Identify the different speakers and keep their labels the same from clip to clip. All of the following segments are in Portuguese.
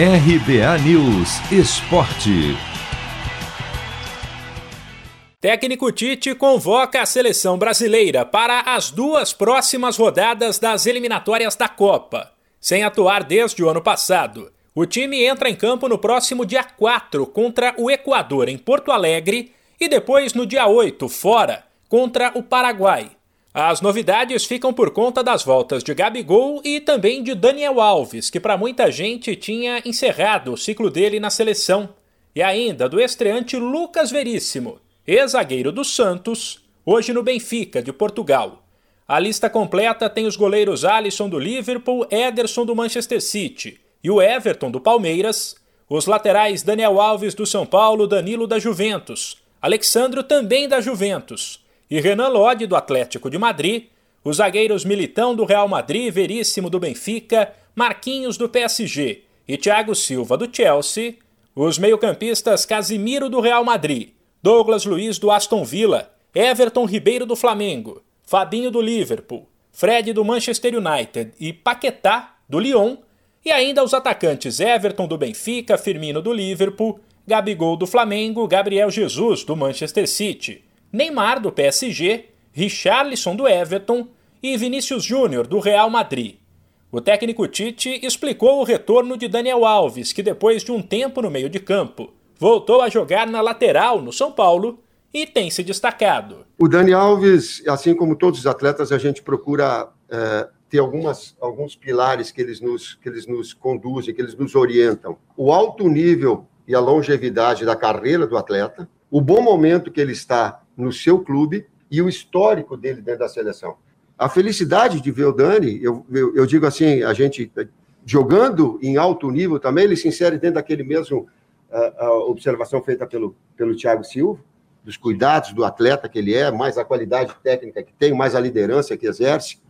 Speaker 1: RBA News Esporte.
Speaker 2: Técnico Tite convoca a seleção brasileira para as duas próximas rodadas das eliminatórias da Copa. Sem atuar desde o ano passado, o time entra em campo no próximo dia 4 contra o Equador, em Porto Alegre, e depois no dia 8, fora, contra o Paraguai. As novidades ficam por conta das voltas de Gabigol e também de Daniel Alves, que para muita gente tinha encerrado o ciclo dele na seleção, e ainda do estreante Lucas Veríssimo, ex-zagueiro do Santos, hoje no Benfica, de Portugal. A lista completa tem os goleiros Alisson do Liverpool, Ederson do Manchester City e o Everton do Palmeiras, os laterais Daniel Alves do São Paulo, Danilo da Juventus, Alexandro também da Juventus, e Renan Lodi, do Atlético de Madrid, os zagueiros Militão do Real Madrid, Veríssimo do Benfica, Marquinhos do PSG e Thiago Silva do Chelsea, os meio-campistas Casimiro do Real Madrid, Douglas Luiz do Aston Villa, Everton Ribeiro do Flamengo, Fabinho do Liverpool, Fred do Manchester United e Paquetá do Lyon, e ainda os atacantes Everton do Benfica, Firmino do Liverpool, Gabigol do Flamengo, Gabriel Jesus do Manchester City. Neymar do PSG, Richarlison do Everton e Vinícius Júnior do Real Madrid. O técnico Tite explicou o retorno de Daniel Alves, que depois de um tempo no meio de campo, voltou a jogar na lateral no São Paulo e tem se destacado.
Speaker 3: O Dani Alves, assim como todos os atletas, a gente procura é, ter algumas, alguns pilares que eles, nos, que eles nos conduzem, que eles nos orientam. O alto nível e a longevidade da carreira do atleta, o bom momento que ele está no seu clube e o histórico dele dentro da seleção. A felicidade de ver o Dani, eu, eu, eu digo assim, a gente jogando em alto nível também, ele se insere dentro daquele mesmo uh, uh, observação feita pelo, pelo Thiago Silva, dos cuidados do atleta que ele é, mais a qualidade técnica que tem, mais a liderança que exerce.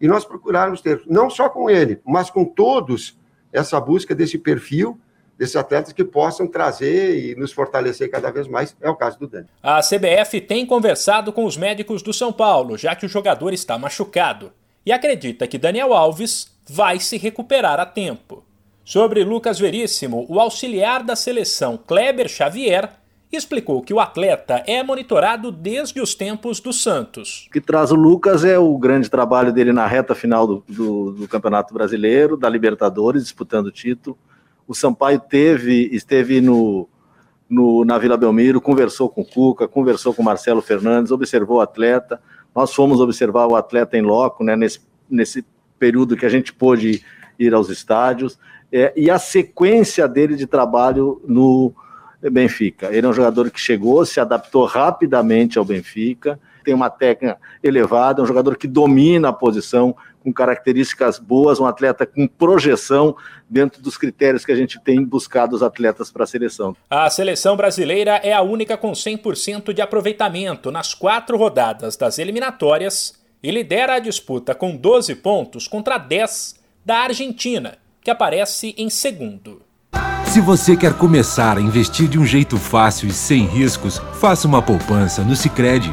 Speaker 3: E nós procurarmos ter, não só com ele, mas com todos, essa busca desse perfil desses atletas que possam trazer e nos fortalecer cada vez mais. É o caso do Dani.
Speaker 2: A CBF tem conversado com os médicos do São Paulo, já que o jogador está machucado, e acredita que Daniel Alves vai se recuperar a tempo. Sobre Lucas Veríssimo, o auxiliar da seleção Kleber Xavier explicou que o atleta é monitorado desde os tempos do Santos.
Speaker 4: O que traz o Lucas é o grande trabalho dele na reta final do, do, do Campeonato Brasileiro, da Libertadores, disputando o título o Sampaio teve, esteve no, no, na Vila Belmiro, conversou com o Cuca, conversou com o Marcelo Fernandes, observou o atleta. Nós fomos observar o atleta em loco, né, nesse, nesse período que a gente pôde ir aos estádios, é, e a sequência dele de trabalho no Benfica. Ele é um jogador que chegou, se adaptou rapidamente ao Benfica, tem uma técnica elevada, é um jogador que domina a posição, com características boas, um atleta com projeção dentro dos critérios que a gente tem buscado os atletas para a seleção.
Speaker 2: A seleção brasileira é a única com 100% de aproveitamento nas quatro rodadas das eliminatórias e lidera a disputa com 12 pontos contra 10 da Argentina, que aparece em segundo.
Speaker 1: Se você quer começar a investir de um jeito fácil e sem riscos, faça uma poupança no Sicredi.